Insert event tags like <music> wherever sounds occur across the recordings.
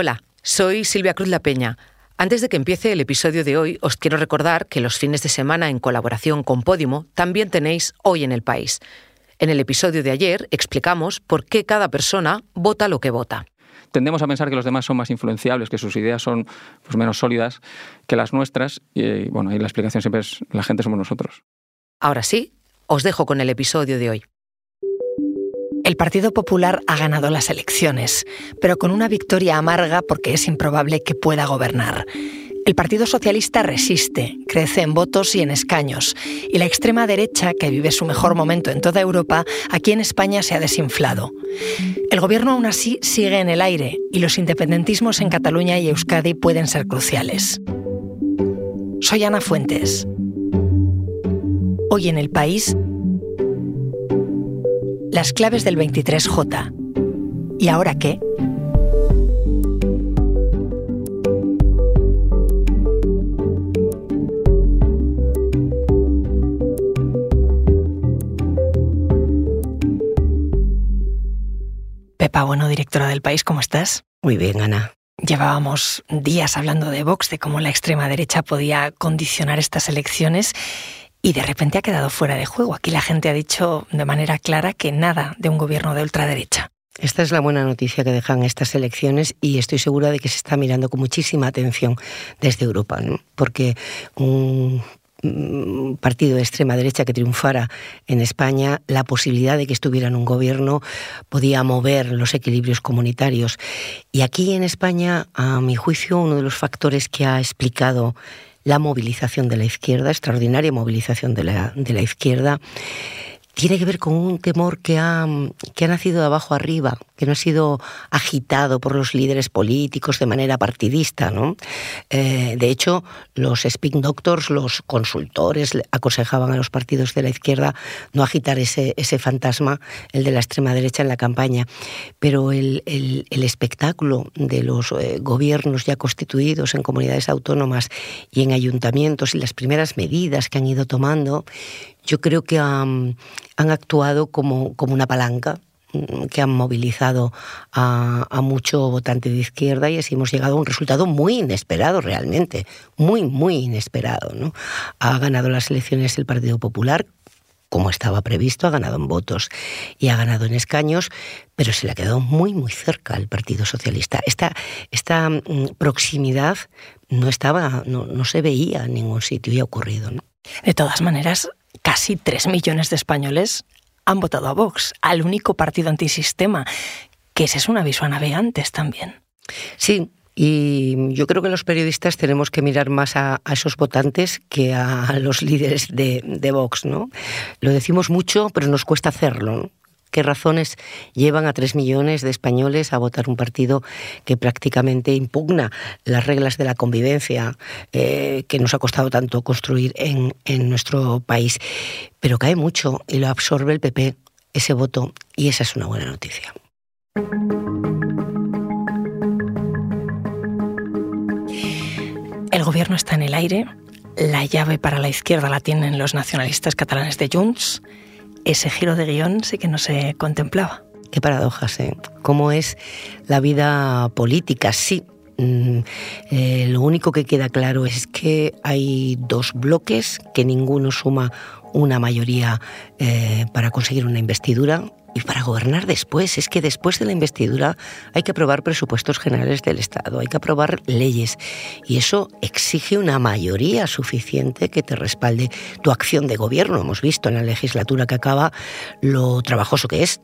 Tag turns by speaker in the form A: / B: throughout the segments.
A: Hola, soy Silvia Cruz La Peña. Antes de que empiece el episodio de hoy, os quiero recordar que los fines de semana en colaboración con Podimo también tenéis Hoy en el País. En el episodio de ayer explicamos por qué cada persona vota lo que vota.
B: Tendemos a pensar que los demás son más influenciables, que sus ideas son pues, menos sólidas que las nuestras y bueno, ahí la explicación siempre es la gente somos nosotros.
A: Ahora sí, os dejo con el episodio de hoy.
C: El Partido Popular ha ganado las elecciones, pero con una victoria amarga porque es improbable que pueda gobernar. El Partido Socialista resiste, crece en votos y en escaños, y la extrema derecha, que vive su mejor momento en toda Europa, aquí en España se ha desinflado. El gobierno aún así sigue en el aire, y los independentismos en Cataluña y Euskadi pueden ser cruciales. Soy Ana Fuentes. Hoy en el país las claves del 23J. ¿Y ahora qué? Pepa Bueno, directora del país, ¿cómo estás?
D: Muy bien, Ana.
C: Llevábamos días hablando de Vox, de cómo la extrema derecha podía condicionar estas elecciones y de repente ha quedado fuera de juego. Aquí la gente ha dicho de manera clara que nada de un gobierno de ultraderecha.
D: Esta es la buena noticia que dejan estas elecciones y estoy segura de que se está mirando con muchísima atención desde Europa, porque un partido de extrema derecha que triunfara en España, la posibilidad de que estuviera en un gobierno podía mover los equilibrios comunitarios. Y aquí en España, a mi juicio, uno de los factores que ha explicado la movilización de la izquierda, extraordinaria movilización de la, de la izquierda, tiene que ver con un temor que ha, que ha nacido de abajo arriba, que no ha sido agitado por los líderes políticos de manera partidista. ¿no? Eh, de hecho, los spin doctors, los consultores, aconsejaban a los partidos de la izquierda no agitar ese, ese fantasma, el de la extrema derecha en la campaña. Pero el, el, espectáculo de los eh, gobiernos ya constituidos en comunidades autónomas y en ayuntamientos y las primeras medidas que han ido tomando, yo creo que han, actuado como, como una palanca que han movilizado a, mucho votante de izquierda y así hemos llegado a un resultado muy inesperado realmente, muy, muy inesperado. ¿no? Ha ganado las elecciones el Partido Popular como estaba previsto, ha ganado en votos y ha ganado en escaños, pero se le ha quedado muy, muy cerca al Partido Socialista. Esta, esta mm, proximidad no estaba, no, no se veía en ningún sitio y ha ocurrido.
C: De todas maneras, casi tres millones de españoles han votado a Vox, al único partido antisistema, que ese es un aviso a navegantes también.
D: Sí, y yo creo que los periodistas tenemos que mirar más a, esos votantes que a los líderes de, de, Vox, ¿no? Lo decimos mucho, pero nos cuesta hacerlo qué razones llevan a tres millones de españoles a votar un partido que prácticamente impugna las reglas de la convivencia eh, que nos ha costado tanto construir en, en nuestro país. Pero cae mucho y lo absorbe el PP, ese voto, y esa es una buena noticia.
C: El gobierno está en el aire, la llave para la izquierda la tienen los nacionalistas catalanes de Junts ese giro de guion sí que no se contemplaba.
D: Qué paradojas, ¿eh? ¿Cómo es la vida política? Sí, mm, eh, lo único que queda claro es que hay dos bloques, que ninguno suma una mayoría eh, para conseguir una investidura y para gobernar después. Es que después de la investidura hay que aprobar presupuestos generales del Estado, hay que aprobar leyes y eso exige una mayoría suficiente que te respalde tu acción de gobierno. Hemos visto en la legislatura que acaba lo trabajoso que es.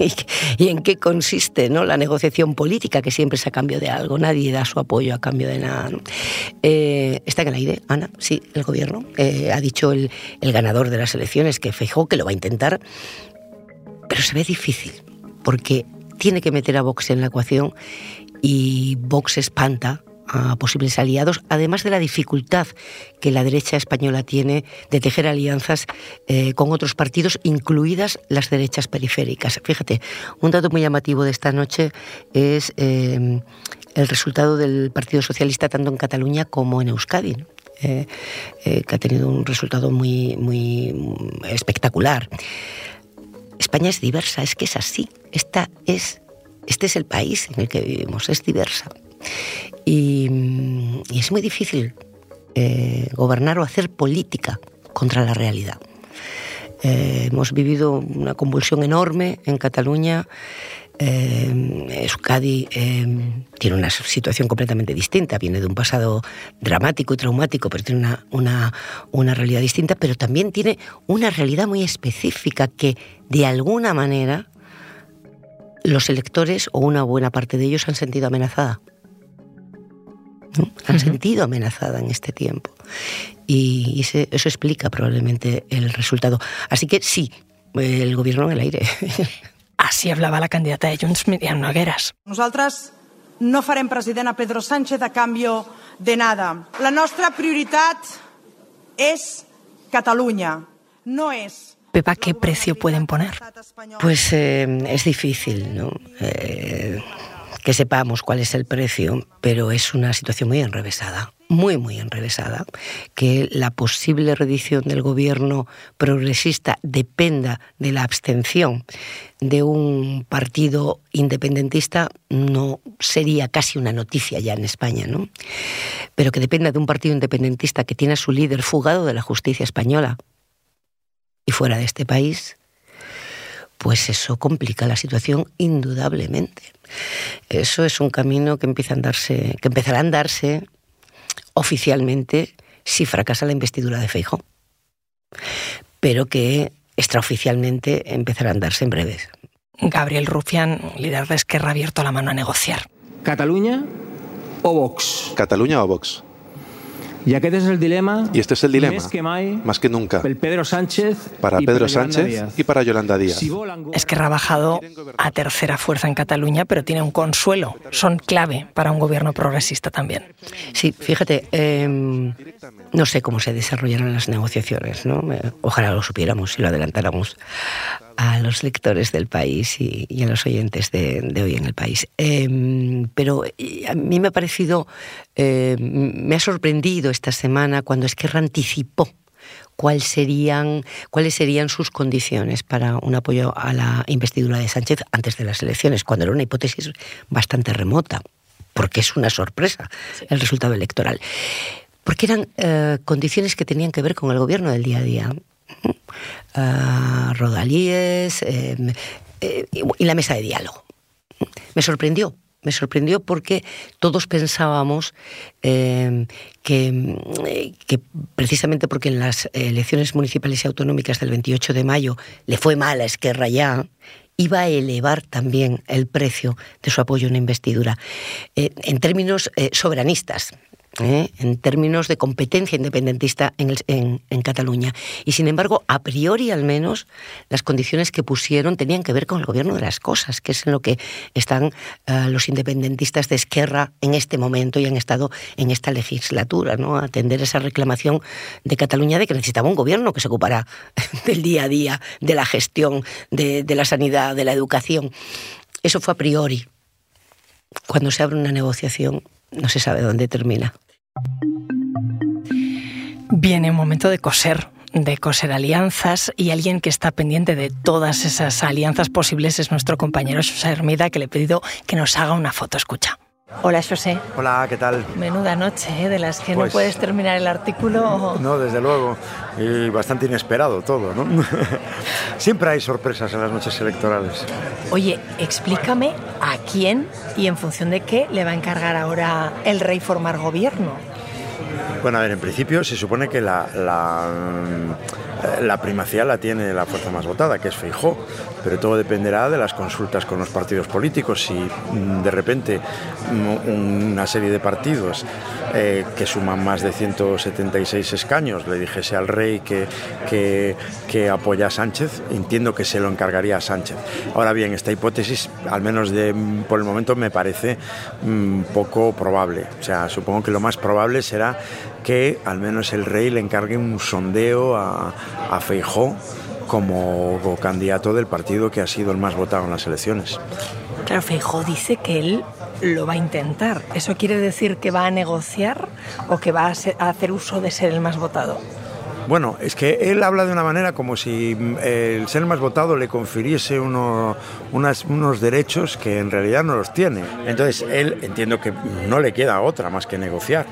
D: <laughs> y en qué consiste ¿no? la negociación política, que siempre es a cambio de algo, nadie da su apoyo a cambio de nada. Eh, está en el aire, Ana, sí, el gobierno. Eh, ha dicho el, el, ganador de las elecciones que fijó que lo va a intentar, pero se ve difícil, porque tiene que meter a Vox en la ecuación y Vox espanta a posibles aliados, además de la dificultad que la derecha española tiene de tejer alianzas eh, con otros partidos, incluidas las derechas periféricas. Fíjate, un dato muy llamativo de esta noche es eh, el resultado del Partido Socialista tanto en Cataluña como en Euskadi. Eh, que ha tenido un resultado muy, muy espectacular. España es diversa, es que es así. Esta es este es el país en el que vivimos, es diversa. Y, es muy difícil eh, gobernar o hacer política contra la realidad. Eh, hemos vivido una convulsión enorme en Cataluña. Eh, Euskadi eh, tiene una situación completamente distinta, viene de un pasado dramático y traumático, pero tiene una, una, una, realidad distinta, pero también tiene una realidad muy específica que de alguna manera los electores o una buena parte de ellos han sentido amenazada. Han sentido amenazada en este tiempo. Y, eso explica probablemente el resultado. Así que sí, el gobierno en el aire. <laughs>
C: Así hablaba la candidata de Junts, Miriam Nogueras.
E: Nosotras no farem president a Pedro Sánchez a cambio de nada. La nuestra prioridad es Cataluña, no es
C: Pepa, ¿qué precio pueden poner?
D: Pues eh, es difícil, ¿no? Eh, que sepamos cuál es el precio, pero es una situación muy enrevesada, muy, muy enrevesada, que la posible redición del gobierno progresista dependa de la abstención de un partido independentista no sería casi una noticia ya en España, ¿no? Pero que dependa de un partido independentista que tiene a su líder fugado de la justicia española y fuera de este país, pues eso complica la situación indudablemente. Eso es un camino que empieza a andarse, que empezará a andarse oficialmente si fracasa la investidura de Feijóo, pero que extraoficialmente empezará a andarse en breves.
C: Gabriel Rufián, líder de Esquerra, ha abierto la mano a negociar.
F: ¿Cataluña o Vox?
G: Cataluña o Vox.
F: Y este es el dilema.
G: Y este es el dilema. más que nunca.
F: Pedro Sánchez
G: para Pedro Sánchez y para Yolanda Díaz.
C: Es que ha bajado a tercera fuerza en Cataluña, pero tiene un consuelo. Son clave para un gobierno progresista también.
D: Sí, fíjate, em, no sé cómo se desarrollarán las negociaciones, ¿no? Eh, ojalá lo supiéramos y lo adelantáramos a los lectores del país y, a los oyentes de, hoy en el país. Em, pero eh, a mí me ha parecido, em, me ha sorprendido esta semana cuando Esquerra anticipó cuáles serían, cuáles serían sus condiciones para un apoyo a la investidura de Sánchez antes de las elecciones, cuando era una hipótesis bastante remota, porque es una sorpresa el resultado electoral. Porque eran eh, condiciones que tenían que ver con el gobierno del día a día <laughs> rodalíes em, eh, y la mesa de diálogo. Me sorprendió, me sorprendió porque todos pensábamos em, que, que, precisamente porque en las elecciones municipales y autonómicas del 28 de mayo le fue mal a Esquerra ya, iba a elevar también el precio de su apoyo en la investidura. Eh, en términos eh, soberanistas, ¿eh? en términos de competencia independentista en, Cataluña. Y sin embargo, a priori al menos, las condiciones que pusieron tenían que ver con el gobierno de las cosas, que es en lo que están eh, los independentistas de Esquerra en este momento y han estado en esta legislatura, ¿no? atender esa reclamación de Cataluña de que necesitaba un gobierno que se ocupara <laughs> del día a día, de la gestión, de la sanidad, de la educación. Eso fue a priori. Cuando se abre una negociación, no se sabe dónde termina.
C: Viene un momento de coser, de coser alianzas y alguien que está pendiente de todas esas alianzas posibles es nuestro compañero José Hermida, que le he pedido que nos haga una foto. Escucha. Hola, José.
H: Hola, ¿qué tal?
C: Menuda noche, ¿eh? de las que no pues puedes terminar el artículo.
H: No, desde luego. Y bastante inesperado todo, ¿no? <laughs> Siempre hay sorpresas en las noches electorales.
C: Oye, explícame a quién y en función de qué le va a encargar ahora el rey formar gobierno.
H: Bueno, a ver, en principio se supone que la, la, la primacía la tiene la fuerza más votada, que es Feijó, pero todo dependerá de las consultas con los partidos políticos. Si mm, de repente mm, una serie de partidos eh, que suman más de 176 escaños le dijese al rey que, que, apoya a Sánchez, entiendo que se lo encargaría a Sánchez. Ahora bien, esta hipótesis, al menos de, por el momento, me parece mm, poco probable. O sea, supongo que lo más probable será que al menos el rey le encargue un sondeo a, a Feijó como candidato del partido que ha sido el más votado en las elecciones.
C: Claro, Feijó dice que él lo va a intentar. ¿Eso quiere decir que va a negociar o que va a, hacer uso de ser el más votado?
H: Bueno, es que él habla de una manera como si mm, el ser más votado le confiriese uno, unos derechos que en realidad no los tiene. Entonces, él entiendo que no le queda otra más que negociar.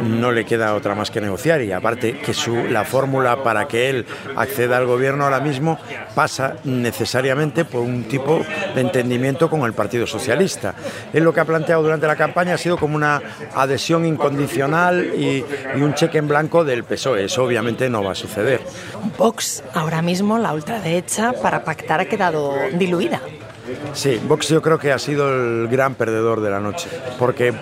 H: No le queda otra más que negociar y aparte que la fórmula para que él acceda al gobierno ahora mismo pasa necesariamente por un tipo de entendimiento con el Partido Socialista. Él lo que ha planteado durante la campaña ha sido como una adhesión incondicional y, y un cheque en blanco del PSOE. Eso obviamente no va a suceder.
C: Vox, ahora mismo la ultraderecha para pactar ha quedado diluida.
H: Sí, Vox yo creo que ha sido el gran perdedor de la noche, porque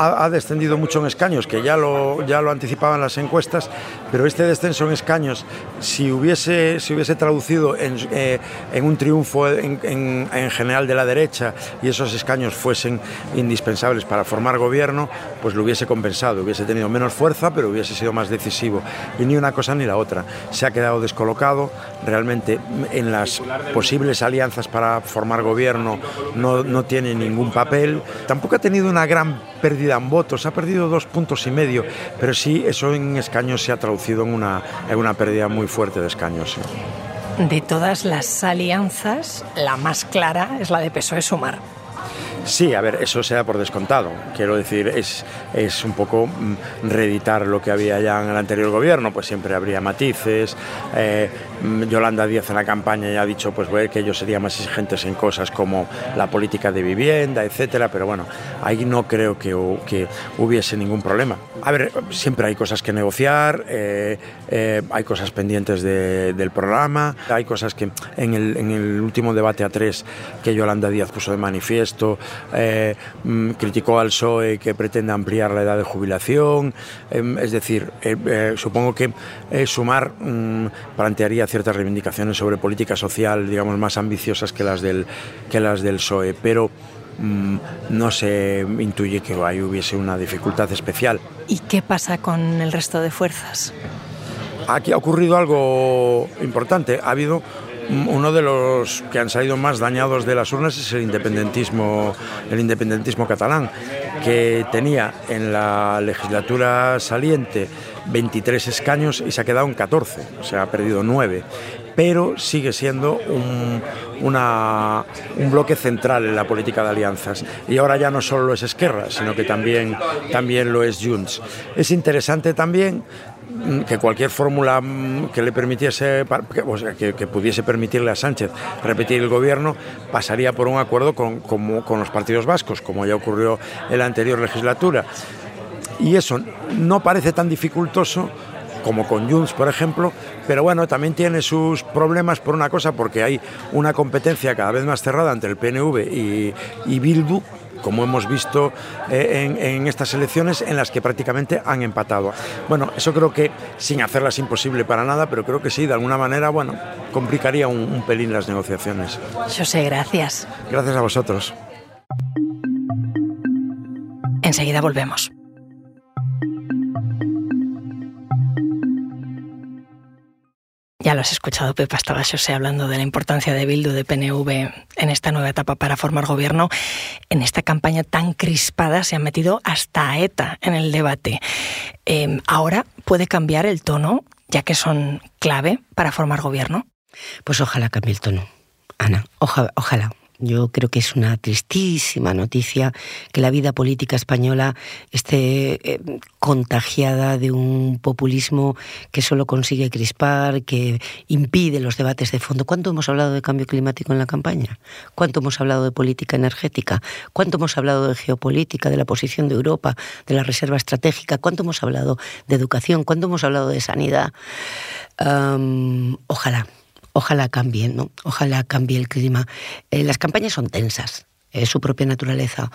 H: ha, descendido mucho en escaños, que ya lo, ya lo anticipaban las encuestas, pero este descenso en escaños, si hubiese, si hubiese traducido en, eh, un triunfo en, general de la derecha y esos escaños fuesen indispensables para formar gobierno, pues lo hubiese compensado, hubiese tenido menos fuerza, pero hubiese sido más decisivo. Y ni una cosa ni la otra. Se ha quedado descolocado, realmente en las posibles alianzas para formar gobierno no, no tiene ningún papel. Tampoco ha tenido una gran pérdida en votos, ha perdido dos puntos y medio, pero sí eso en escaños se ha traducido en una, en una pérdida muy fuerte de escaños.
C: De todas las alianzas, la más clara es la de PSOE-Sumar.
H: Sí, a ver, eso se da por descontado. Quiero decir, es, es un poco mm, reeditar lo que había ya en el anterior gobierno, pues siempre habría matices. Eh, mm, Yolanda Díaz en la campaña ya ha dicho pues, que ellos serían más exigentes en cosas como la política de vivienda, etcétera, pero bueno, ahí no creo que, que hubiese ningún problema. A ver, siempre hay cosas que negociar, eh, eh, hay cosas pendientes del programa, hay cosas que en el, en el último debate a tres que Yolanda Díaz puso de manifiesto, eh, mm, criticó al PSOE que pretende ampliar la edad de jubilación, em, es decir, eh, eh, supongo que Sumar mm, plantearía ciertas reivindicaciones sobre política social, digamos, más ambiciosas que las del, que las del PSOE, pero mm, no se intuye que ahí hubiese una dificultad especial.
C: ¿Y qué pasa con el resto de fuerzas?
H: Aquí ha ocurrido algo importante. Ha habido uno de los que han salido más dañados de las urnas es el independentismo, el independentismo catalán, que tenía en la legislatura saliente 23 escaños y se ha quedado en 14, o sea, ha perdido 9 pero sigue siendo un, un, bloque central en la política de alianzas. Y ahora ya no solo lo es Esquerra, sino que también, también lo es Junts. Es interesante también que cualquier fórmula mm, que le permitiese, que, pudiese permitirle a Sánchez repetir el gobierno, pasaría por un acuerdo con, con los partidos vascos, como ya ocurrió en la anterior legislatura. Y eso no parece tan dificultoso como con Junts, por ejemplo, pero bueno, también tiene sus problemas por una cosa, porque hay una competencia cada vez más cerrada entre el PNV y Bildu, como hemos visto eh, en, estas elecciones en las que prácticamente han empatado. Bueno, eso creo que sin hacerlas imposible para nada, pero creo que sí, de alguna manera, bueno, complicaría un, un pelín las negociaciones.
C: José, gracias.
H: Gracias a vosotros.
C: Enseguida volvemos. Ya lo has escuchado, Pepa, estaba José hablando de la importancia de Bildu, de PNV en esta nueva etapa para formar gobierno. En esta campaña tan crispada se ha metido hasta ETA en el debate. Em, ahora puede cambiar el tono, ya que son clave para formar gobierno.
D: Pues ojalá cambie el tono, Ana, ojalá. Yo creo que es una tristísima noticia que la vida política española esté eh, contagiada de un populismo que solo consigue crispar, que impide los debates de fondo. ¿Cuánto hemos hablado de cambio climático en la campaña? ¿Cuánto hemos hablado de política energética? ¿Cuánto hemos hablado de geopolítica, de la posición de Europa, de la reserva estratégica? ¿Cuánto hemos hablado de educación? ¿Cuánto hemos hablado de sanidad? ojalá ojalá cambie, ¿no? Ojalá cambie el clima. Eh, las campañas son tensas, es su propia naturaleza.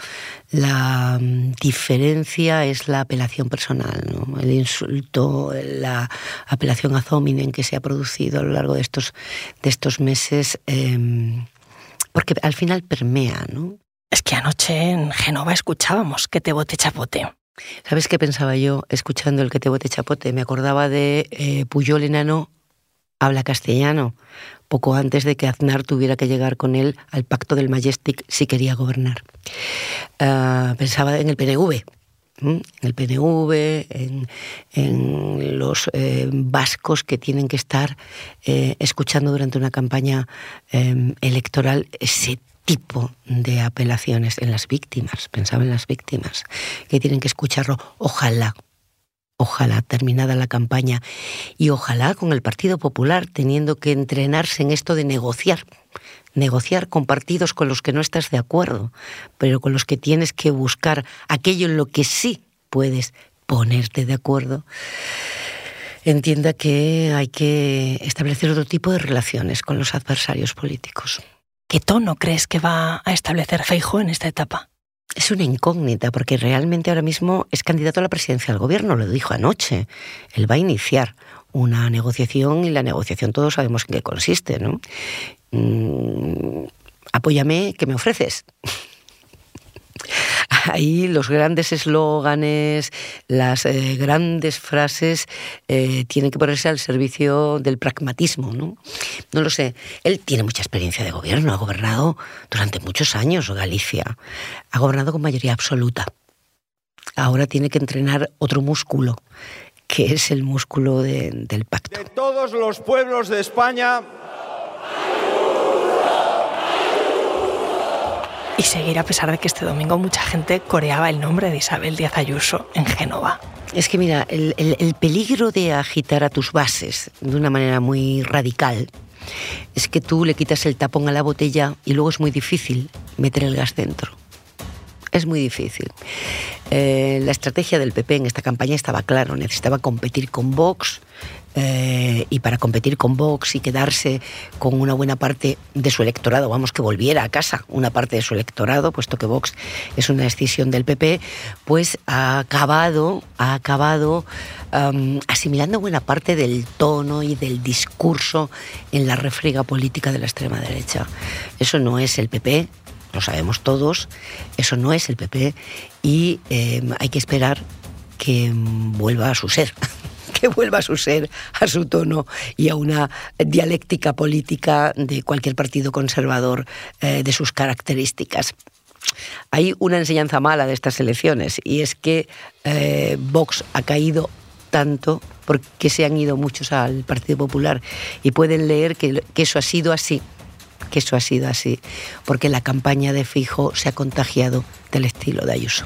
D: La mm, diferencia es la apelación personal, ¿no? el insulto, la apelación a Zominen que se ha producido a lo largo de estos, de estos meses, em, porque al final permea. ¿no?
C: Es que anoche en Genova escuchábamos que te bote chapote.
D: ¿Sabes qué pensaba yo escuchando el que te bote chapote? Me acordaba de eh, Puyol enano habla castellano, poco antes de que Aznar tuviera que llegar con él al pacto del Majestic si quería gobernar. Ah, pensaba en el PNV, en el PNV, en, los eh, vascos que tienen que estar eh, escuchando durante una campaña em, electoral ese tipo de apelaciones en las víctimas, pensaba en las víctimas, que tienen que escucharlo, ojalá, ojalá terminada la campaña y ojalá con el Partido Popular teniendo que entrenarse en esto de negociar, negociar con partidos con los que no estás de acuerdo, pero con los que tienes que buscar aquello en lo que sí puedes ponerte de acuerdo, entienda que hay que establecer otro tipo de relaciones con los adversarios políticos.
C: ¿Qué tono crees que va a establecer Feijo en esta etapa?
D: Es una incógnita, porque realmente ahora mismo es candidato a la presidencia del gobierno, lo dijo anoche. Él va a iniciar una negociación y la negociación todos sabemos en qué consiste, ¿no? Mm, apóyame, ¿qué me ofreces? Ahí los grandes eslóganes, las eh, grandes frases eh, tienen que ponerse al servicio del pragmatismo, ¿no? No lo sé. Él tiene mucha experiencia de gobierno, ha gobernado durante muchos años Galicia, ha gobernado con mayoría absoluta. Ahora tiene que entrenar otro músculo, que es el músculo del pacto.
I: De todos los pueblos de España
C: seguir a pesar de que este domingo mucha gente coreaba el nombre de Isabel Díaz Ayuso en Génova.
D: Es que mira, el, peligro de agitar a tus bases de una manera muy radical es que tú le quitas el tapón a la botella y luego es muy difícil meter el gas dentro. Es muy difícil. Eh, la estrategia del PP en esta campaña estaba claro, necesitaba competir con Vox, eh, y para competir con Vox y quedarse con una buena parte de su electorado, vamos, que volviera a casa una parte de su electorado, puesto que Vox es una decisión del PP, pues ha acabado, ha acabado asimilando buena parte del tono y del discurso en la refriega política de la extrema derecha. Eso no es el PP, lo sabemos todos, eso no es el PP y em, hay que esperar que vuelva a su ser. <laughs> que vuelva a su ser, a su tono y a una dialéctica política de cualquier partido conservador eh, de sus características. Hay una enseñanza mala de estas elecciones y es que eh, Vox ha caído tanto porque se han ido muchos al Partido Popular y pueden leer que eso ha sido así que eso ha sido así, porque la campaña de Fijo se ha contagiado del estilo de Ayuso.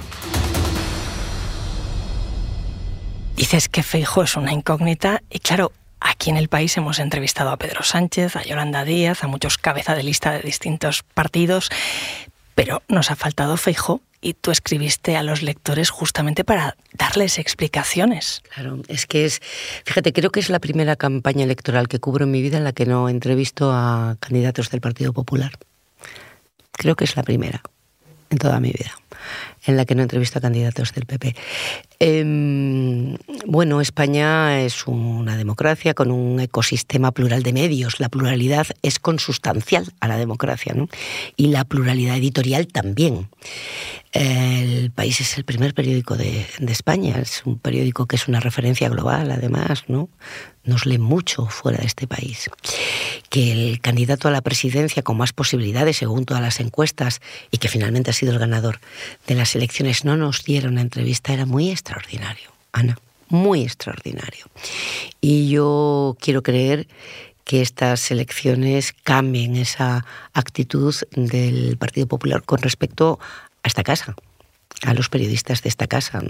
C: Dices que Feijo es una incógnita y claro, aquí en el país hemos entrevistado a Pedro Sánchez, a Yolanda Díaz, a muchos cabeza de lista de distintos partidos, pero nos ha faltado Feijo y tú escribiste a los lectores justamente para darles explicaciones.
D: Claro, es que es, fíjate, creo que es la primera campaña electoral que cubro en mi vida en la que no entrevisto a candidatos del Partido Popular. Creo que es la primera en toda mi vida en la que no entrevisto a candidatos del PP. Em, bueno, España es una democracia con un ecosistema plural de medios. La pluralidad es consustancial a la democracia ¿no? y la pluralidad editorial también. El país es el primer periódico de, España, es un periódico que es una referencia global, además, ¿no? Nos lee mucho fuera de este país. Que el candidato a la presidencia con más posibilidades, según todas las encuestas, y que finalmente ha sido el ganador de las elecciones, no nos diera una entrevista, era muy extraordinario, Ana, muy extraordinario. Y yo quiero creer que estas elecciones cambien esa actitud del Partido Popular con respecto a esta casa, a los periodistas de esta casa,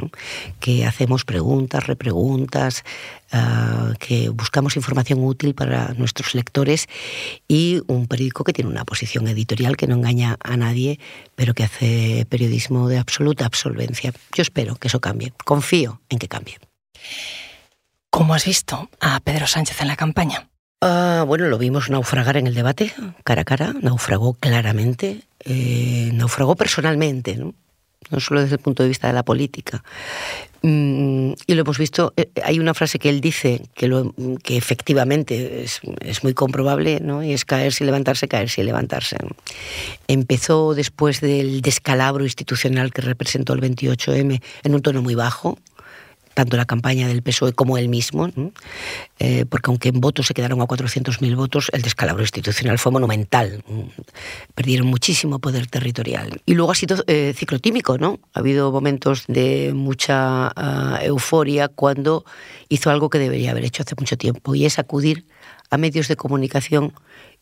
D: que hacemos preguntas, repreguntas, ah, que buscamos información útil para nuestros lectores y un periódico que tiene una posición editorial que no engaña a nadie, pero que hace periodismo de absoluta absolvencia. Yo espero que eso cambie, confío en que cambie.
C: ¿Cómo has visto a Pedro Sánchez en la campaña?
D: Ah, bueno, lo vimos naufragar en el debate, cara a cara, naufragó claramente, eh, naufragó personalmente, ¿no? no solo desde el punto de vista de la política. Mm, y lo hemos visto, eh, hay una frase que él dice que, efectivamente es, muy comprobable, ¿no? y es caerse y levantarse, caerse y levantarse. Empezó después del descalabro institucional que representó el 28M en un tono muy bajo, tanto la campaña del PSOE como él mismo, eh, porque aunque en votos se quedaron a 400.000 votos, el descalabro institucional fue monumental. Perdieron muchísimo poder territorial. Y luego ha sido eh, ciclotímico, ¿no? Ha habido momentos de mucha ah, euforia cuando hizo algo que debería haber hecho hace mucho tiempo, y es acudir a medios de comunicación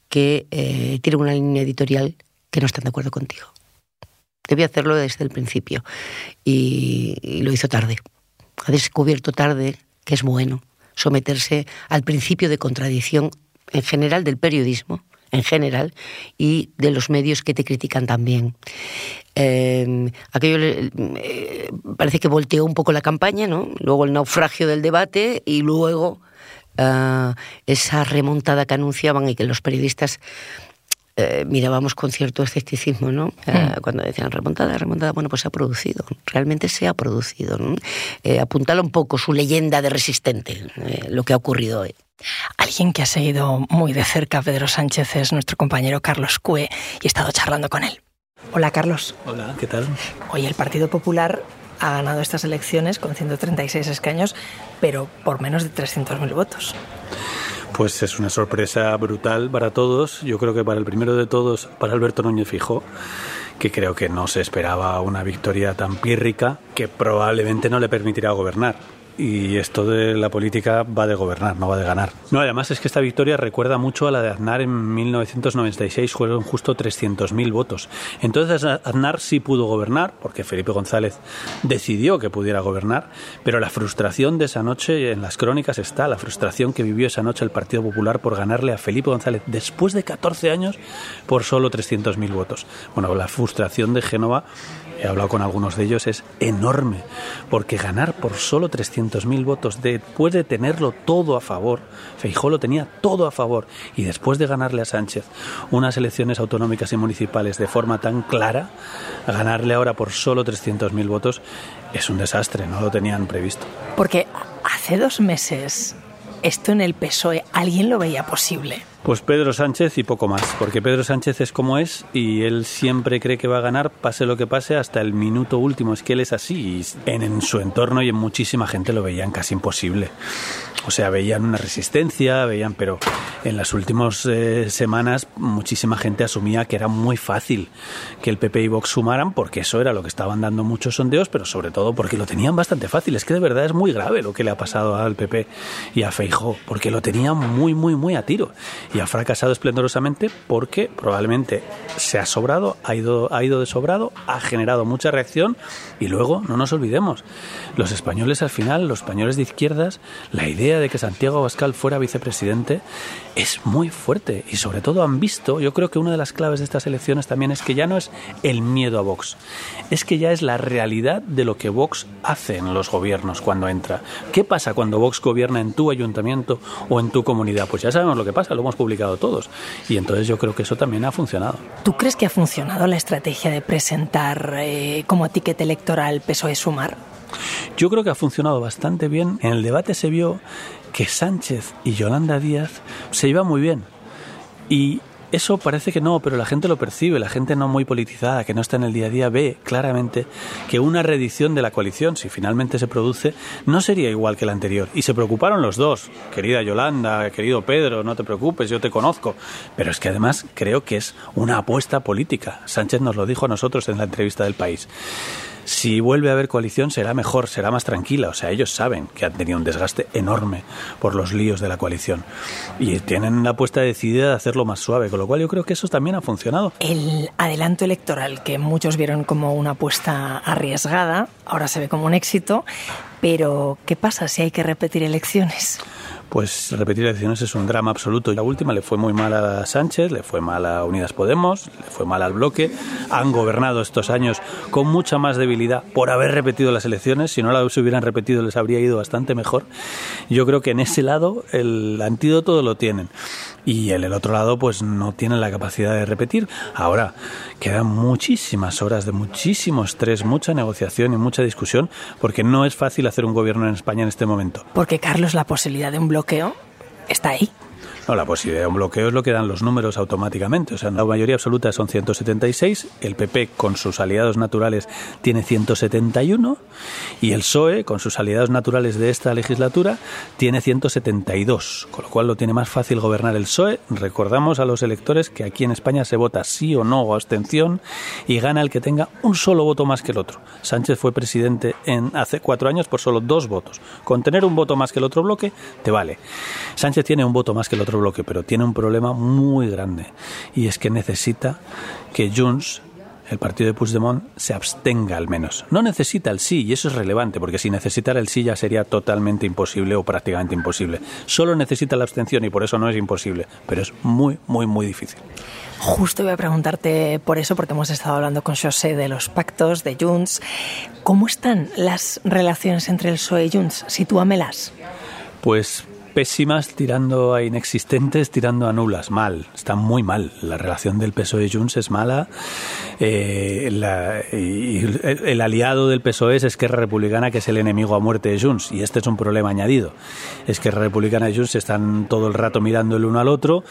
D: que eh, tienen una línea editorial que no están de acuerdo contigo. Debía hacerlo desde el principio y lo hizo tarde ha descubierto tarde que es bueno someterse al principio de contradicción en general del periodismo, en general, y de los medios que te critican también. Em, aquello eh, parece que volteó un poco la campaña, ¿no? Luego el naufragio del debate y luego ah, esa remontada que anunciaban y que los periodistas eh, mirábamos con cierto escepticismo, ¿no? Eh, hmm. Cuando decían remontada, remontada, bueno, pues se ha producido, realmente se ha producido. ¿no? Eh, apuntala un poco su leyenda de resistente, lo que ha ocurrido hoy.
C: Alguien que ha seguido muy de cerca a Pedro Sánchez es nuestro compañero Carlos Cue y he estado charlando con él. Hola Carlos.
J: Hola, ¿qué tal?
C: Hoy el Partido Popular ha ganado estas elecciones con 136 escaños, pero por menos de 300.000 votos.
J: Pues es una sorpresa brutal para todos. Yo creo que para el primero de todos, para Alberto Núñez Fijo, que creo que no se esperaba una victoria tan pírrica que probablemente no le permitirá gobernar y esto de la política va de gobernar, no va de ganar. No, además es que esta victoria recuerda mucho a la de Aznar en 1996, fueron justo 300.000 votos. Entonces Aznar sí pudo gobernar, porque Felipe González decidió que pudiera gobernar, pero la frustración de esa noche en las crónicas está, la frustración que vivió esa noche el Partido Popular por ganarle a Felipe González después de 14 años por solo 300.000 votos. Bueno, la frustración de Génova he hablado con algunos de ellos, es enorme, porque ganar por solo 300.000 votos después de tenerlo todo a favor, Feijó lo tenía todo a favor, y después de ganarle a Sánchez unas elecciones autonómicas y municipales de forma tan clara, ganarle ahora por solo 300.000 votos es un desastre, no lo tenían previsto.
C: Porque hace dos meses esto en el PSOE, ¿alguien lo veía posible?
J: Pues Pedro Sánchez y poco más, porque Pedro Sánchez es como es y él siempre cree que va a ganar, pase lo que pase, hasta el minuto último. Es que él es así y en, su entorno y en muchísima gente lo veían casi imposible. O sea, veían una resistencia, veían, pero en las últimas eh, semanas muchísima gente asumía que era muy fácil que el PP y Vox sumaran, porque eso era lo que estaban dando muchos sondeos, pero sobre todo porque lo tenían bastante fácil. Es que de verdad es muy grave lo que le ha pasado al PP y a Feijó, porque lo tenían muy, muy, muy a tiro. Ha fracasado esplendorosamente porque probablemente se ha sobrado, ha ido, ha ido de sobrado, ha generado mucha reacción y luego, no nos olvidemos, los españoles al final, los españoles de izquierdas, la idea de que Santiago Abascal fuera vicepresidente es muy fuerte y sobre todo han visto, yo creo que una de las claves de estas elecciones también es que ya no es el miedo a Vox, es que ya es la realidad de lo que Vox hace en los gobiernos cuando entra. ¿Qué pasa cuando Vox gobierna en tu ayuntamiento o en tu comunidad? Pues ya sabemos lo que pasa, lo hemos publicado todos y entonces yo creo que eso también ha funcionado.
C: ¿Tú crees que ha funcionado la estrategia de presentar eh, como ticket electoral PSOE Sumar?
J: Yo creo que ha funcionado bastante bien. En el debate se vio que Sánchez y Yolanda Díaz se iban muy bien. Y eso parece que no, pero la gente lo percibe, la gente no muy politizada, que no está en el día a día, ve claramente que una reedición de la coalición, si finalmente se produce, no sería igual que la anterior. Y se preocuparon los dos, querida Yolanda, querido Pedro, no te preocupes, yo te conozco. Pero es que además creo que es una apuesta política. Sánchez nos lo dijo a nosotros en la entrevista del país. Si vuelve a haber coalición será mejor, será más tranquila. O sea, ellos saben que han tenido un desgaste enorme por los líos de la coalición y tienen la apuesta decidida de hacerlo más suave, con lo cual yo creo que eso también ha funcionado.
C: El adelanto electoral que muchos vieron como una apuesta arriesgada, ahora se ve como un éxito, pero ¿qué pasa si hay que repetir elecciones?
J: Pues repetir elecciones es un drama absoluto. La última le fue muy mal a Sánchez, le fue mal a Unidas Podemos, le fue mal al bloque. Han gobernado estos años con mucha más debilidad por haber repetido las elecciones. Si no las hubieran repetido les habría ido bastante mejor. Yo creo que en ese lado el antídoto lo tienen y en el otro lado pues no tienen la capacidad de repetir. Ahora quedan muchísimas horas de muchísimo estrés, mucha negociación y mucha discusión porque no es fácil hacer un gobierno en España en este momento.
C: Porque Carlos, la posibilidad de un bloqueo está ahí.
J: No, la posibilidad de un bloqueo es lo que dan los números automáticamente. O sea, la mayoría absoluta son 176, el PP con sus aliados naturales tiene 171 y el PSOE con sus aliados naturales de esta legislatura tiene 172, con lo cual lo tiene más fácil gobernar el PSOE. Recordamos a los electores que aquí en España se vota sí o no o abstención y gana el que tenga un solo voto más que el otro. Sánchez fue presidente en hace cuatro años por solo dos votos. Con tener un voto más que el otro bloque, te vale. Sánchez tiene un voto más que el otro bloque, pero tiene un problema muy grande y es que necesita que Junts el partido de Puigdemont se abstenga al menos. No necesita el sí, y eso es relevante, porque si necesitara el sí ya sería totalmente imposible o prácticamente imposible. Solo necesita la abstención y por eso no es imposible, pero es muy, muy, muy difícil.
C: Justo voy a preguntarte por eso, porque hemos estado hablando con José de los pactos, de Junts. ¿Cómo están las relaciones entre el PSOE y Junts? Sitúamelas.
J: Pues pésimas, tirando a inexistentes, tirando a nulas. Mal, está muy mal. La relación del PSOE Junts es mala. Eh, y el, aliado del PSOE es Esquerra Republicana, que es el enemigo a muerte de Junts. Y este es un problema añadido. Esquerra Republicana y Junts están todo el rato mirando el uno al otro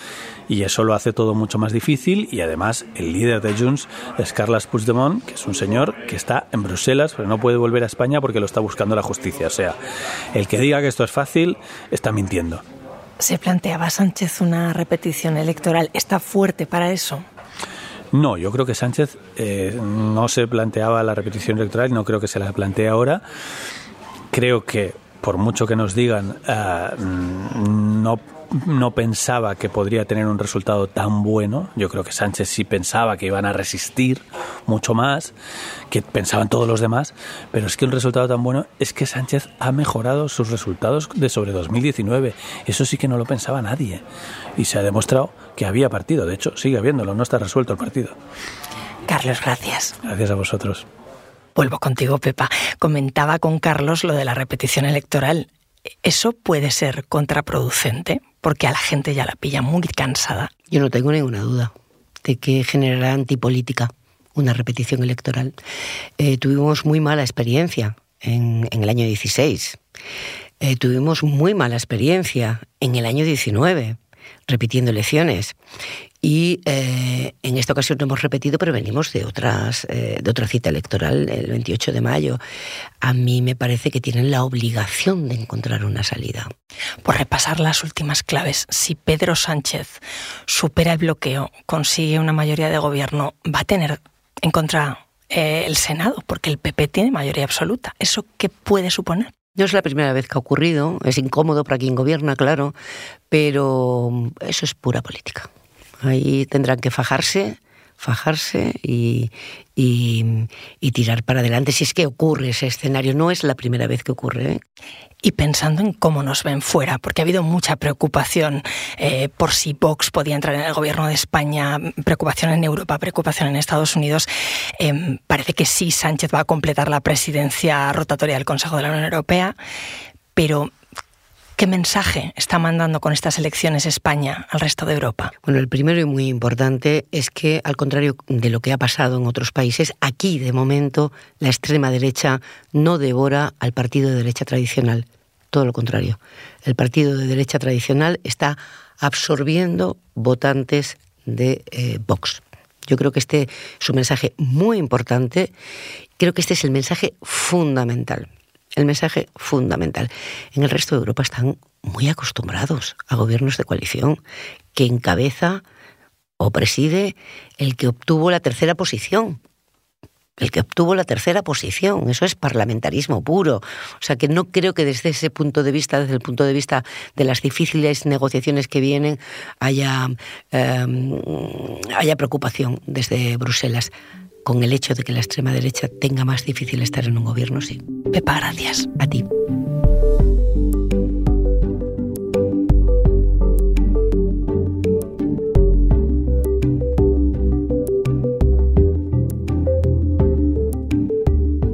J: y eso lo hace todo mucho más difícil. Y además, el líder de Junts es Carles Puigdemont, que es un señor que está en Bruselas, pero no puede volver a España porque lo está buscando la justicia. O sea, el que diga que esto es fácil está mintiendo.
C: ¿Se planteaba Sánchez una repetición electoral? ¿Está fuerte para eso?
J: No, yo creo que Sánchez eh, no se planteaba la repetición electoral, no creo que se la plantee ahora. Creo que, por mucho que nos digan, uh, no no pensaba que podría tener un resultado tan bueno. Yo creo que Sánchez sí pensaba que iban a resistir mucho más, que pensaban todos los demás, pero es que un resultado tan bueno es que Sánchez ha mejorado sus resultados de sobre 2019. Eso sí que no lo pensaba nadie. Y se ha demostrado que había partido. De hecho, sigue habiéndolo, no está resuelto el partido.
C: Carlos, gracias.
J: Gracias a vosotros.
C: Vuelvo contigo, Pepa. Comentaba con Carlos lo de la repetición electoral. ¿Eso puede ser contraproducente? Porque a la gente ya la pilla muy cansada.
D: Yo no tengo ninguna duda de que generará antipolítica una repetición electoral. Eh, tuvimos muy mala experiencia en, el año 16. Eh, tuvimos muy mala experiencia en el año 19 repitiendo elecciones. Y eh, en esta ocasión no hemos repetido, pero venimos de, otras, eh, de otra cita electoral, el 28 de mayo. A mí me parece que tienen la obligación de encontrar una salida.
C: Por repasar las últimas claves, si Pedro Sánchez supera el bloqueo, consigue una mayoría de gobierno, va a tener en contra eh, el Senado, porque el PP tiene mayoría absoluta. ¿Eso qué puede suponer?
D: No es la primera vez que ha ocurrido, es incómodo para quien gobierna, claro, pero eso es pura política. Ahí tendrán que fajarse, fajarse y, tirar para adelante si es que ocurre ese escenario. No es la primera vez que ocurre. ¿eh?
C: Y pensando en cómo nos ven fuera, porque ha habido mucha preocupación eh, por si Vox podía entrar en el gobierno de España, preocupación en Europa, preocupación en Estados Unidos. Eh, parece que sí, Sánchez va a completar la presidencia rotatoria del Consejo de la Unión Europea, pero ¿Qué mensaje está mandando con estas elecciones España al resto de Europa?
D: Bueno, el primero y muy importante es que, al contrario de lo que ha pasado en otros países, aquí, de momento, la extrema derecha no devora al partido de derecha tradicional. Todo lo contrario. El partido de derecha tradicional está absorbiendo votantes de eh, Vox. Yo creo que este es un mensaje muy importante. Creo que este es el mensaje fundamental el mensaje fundamental. En el resto de Europa están muy acostumbrados a gobiernos de coalición que encabeza o preside el que obtuvo la tercera posición. El que obtuvo la tercera posición, eso es parlamentarismo puro. O sea que no creo que desde ese punto de vista, desde el punto de vista de las difíciles negociaciones que vienen, haya, em, haya preocupación desde Bruselas con el hecho de que la extrema derecha tenga más difícil estar en un gobierno, sí.
C: Pepa, gracias.
D: A ti.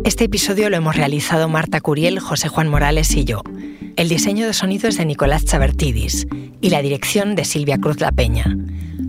C: Este episodio lo hemos realizado Marta Curiel, José Juan Morales y yo. El diseño de sonido es de Nicolás Chabertidis y la dirección de Silvia Cruz La Peña.